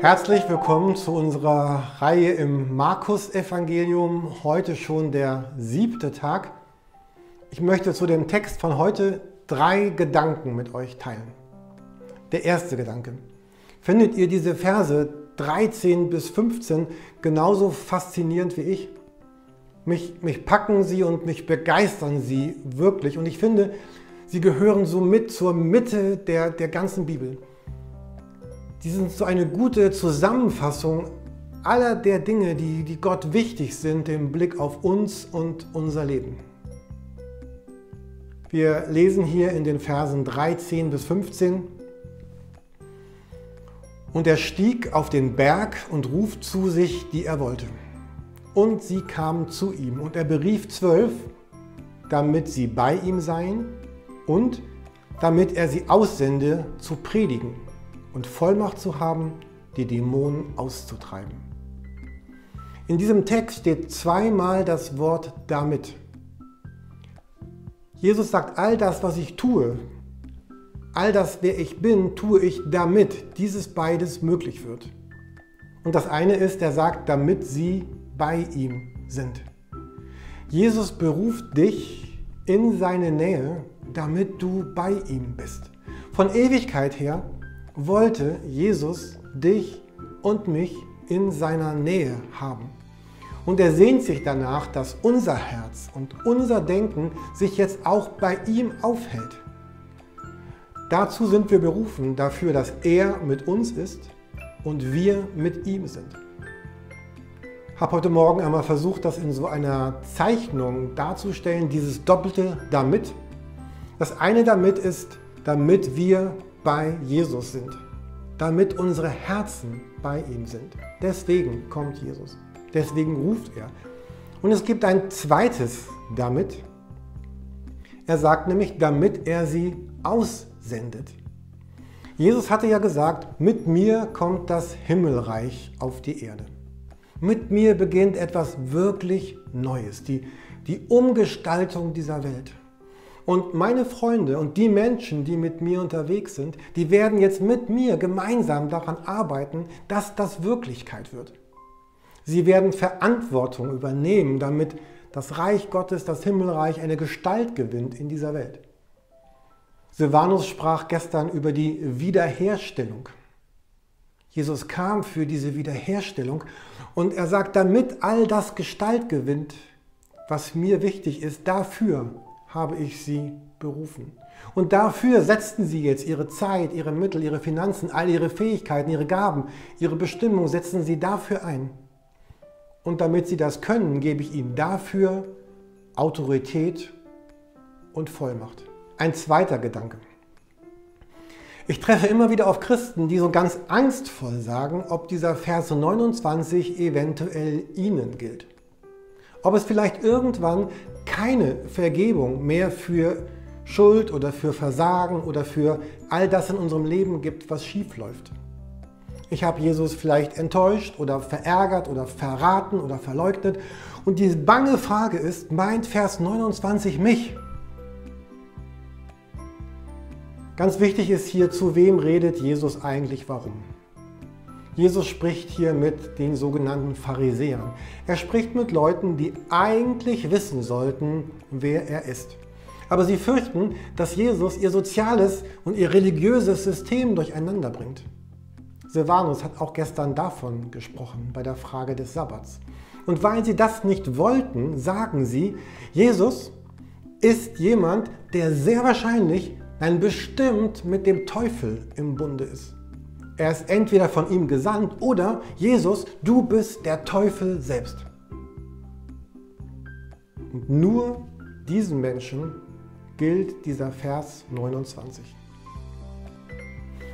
Herzlich willkommen zu unserer Reihe im Markus-Evangelium. Heute schon der siebte Tag. Ich möchte zu dem Text von heute drei Gedanken mit euch teilen. Der erste Gedanke. Findet ihr diese Verse 13 bis 15 genauso faszinierend wie ich? Mich, mich packen sie und mich begeistern sie wirklich. Und ich finde, sie gehören so mit zur Mitte der, der ganzen Bibel. Die sind so eine gute Zusammenfassung aller der Dinge, die, die Gott wichtig sind im Blick auf uns und unser Leben. Wir lesen hier in den Versen 13 bis 15. Und er stieg auf den Berg und ruft zu sich, die er wollte. Und sie kamen zu ihm. Und er berief zwölf, damit sie bei ihm seien und damit er sie aussende zu predigen und Vollmacht zu haben, die Dämonen auszutreiben. In diesem Text steht zweimal das Wort damit. Jesus sagt, all das, was ich tue, all das, wer ich bin, tue ich, damit dieses beides möglich wird. Und das eine ist, er sagt, damit sie bei ihm sind. Jesus beruft dich in seine Nähe, damit du bei ihm bist. Von Ewigkeit her wollte Jesus dich und mich in seiner Nähe haben. Und er sehnt sich danach, dass unser Herz und unser Denken sich jetzt auch bei ihm aufhält. Dazu sind wir berufen, dafür, dass er mit uns ist und wir mit ihm sind. Habe heute Morgen einmal versucht, das in so einer Zeichnung darzustellen, dieses doppelte damit. Das eine damit ist, damit wir bei Jesus sind, damit unsere Herzen bei ihm sind. Deswegen kommt Jesus, deswegen ruft er. Und es gibt ein zweites damit. Er sagt nämlich, damit er sie aussendet. Jesus hatte ja gesagt, mit mir kommt das Himmelreich auf die Erde. Mit mir beginnt etwas wirklich Neues, die, die Umgestaltung dieser Welt. Und meine Freunde und die Menschen, die mit mir unterwegs sind, die werden jetzt mit mir gemeinsam daran arbeiten, dass das Wirklichkeit wird. Sie werden Verantwortung übernehmen, damit das Reich Gottes, das Himmelreich, eine Gestalt gewinnt in dieser Welt. Silvanus sprach gestern über die Wiederherstellung. Jesus kam für diese Wiederherstellung und er sagt, damit all das Gestalt gewinnt, was mir wichtig ist, dafür habe ich sie berufen. Und dafür setzten sie jetzt ihre Zeit, ihre Mittel, ihre Finanzen, all ihre Fähigkeiten, ihre Gaben, ihre Bestimmung, setzen sie dafür ein. Und damit sie das können, gebe ich ihnen dafür Autorität und Vollmacht. Ein zweiter Gedanke. Ich treffe immer wieder auf Christen, die so ganz angstvoll sagen, ob dieser Vers 29 eventuell ihnen gilt. Ob es vielleicht irgendwann keine Vergebung mehr für Schuld oder für Versagen oder für all das in unserem Leben gibt, was schief läuft. Ich habe Jesus vielleicht enttäuscht oder verärgert oder verraten oder verleugnet. Und die bange Frage ist, meint Vers 29 mich? Ganz wichtig ist hier, zu wem redet Jesus eigentlich warum? Jesus spricht hier mit den sogenannten Pharisäern. Er spricht mit Leuten, die eigentlich wissen sollten, wer er ist. Aber sie fürchten, dass Jesus ihr soziales und ihr religiöses System durcheinander bringt. Silvanus hat auch gestern davon gesprochen bei der Frage des Sabbats. Und weil sie das nicht wollten, sagen sie, Jesus ist jemand, der sehr wahrscheinlich, nein bestimmt mit dem Teufel im Bunde ist. Er ist entweder von ihm gesandt oder Jesus, du bist der Teufel selbst. Und nur diesen Menschen gilt dieser Vers 29.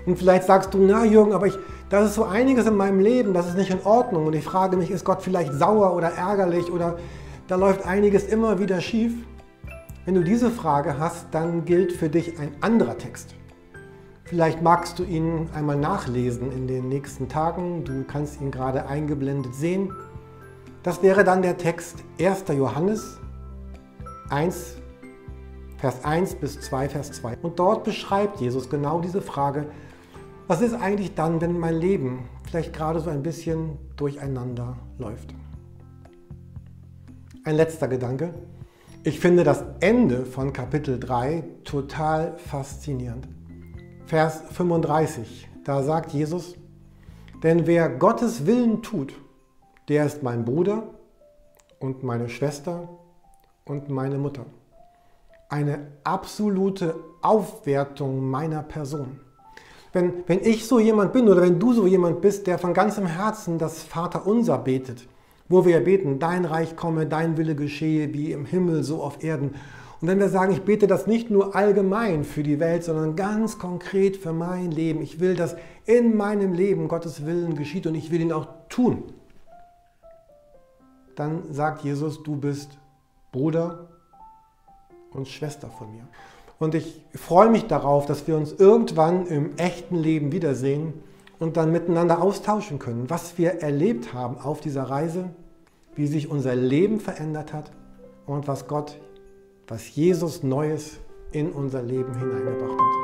Und vielleicht sagst du, na Jürgen, aber ich, das ist so einiges in meinem Leben, das ist nicht in Ordnung. Und ich frage mich, ist Gott vielleicht sauer oder ärgerlich oder da läuft einiges immer wieder schief? Wenn du diese Frage hast, dann gilt für dich ein anderer Text. Vielleicht magst du ihn einmal nachlesen in den nächsten Tagen. Du kannst ihn gerade eingeblendet sehen. Das wäre dann der Text 1. Johannes 1, Vers 1 bis 2, Vers 2. Und dort beschreibt Jesus genau diese Frage, Was ist eigentlich dann, wenn mein Leben vielleicht gerade so ein bisschen durcheinander läuft? Ein letzter Gedanke. Ich finde das Ende von Kapitel 3 total faszinierend. Vers 35, da sagt Jesus, denn wer Gottes Willen tut, der ist mein Bruder und meine Schwester und meine Mutter. Eine absolute Aufwertung meiner Person. Wenn, wenn ich so jemand bin oder wenn du so jemand bist, der von ganzem Herzen das Vaterunser betet, wo wir beten, dein Reich komme, dein Wille geschehe, wie im Himmel, so auf Erden. Und wenn wir sagen, ich bete das nicht nur allgemein für die Welt, sondern ganz konkret für mein Leben. Ich will, dass in meinem Leben Gottes Willen geschieht und ich will ihn auch tun. Dann sagt Jesus, du bist Bruder und Schwester von mir. Und ich freue mich darauf, dass wir uns irgendwann im echten Leben wiedersehen und dann miteinander austauschen können, was wir erlebt haben auf dieser Reise, wie sich unser Leben verändert hat und was Gott, was Jesus Neues in unser Leben hineingebracht hat.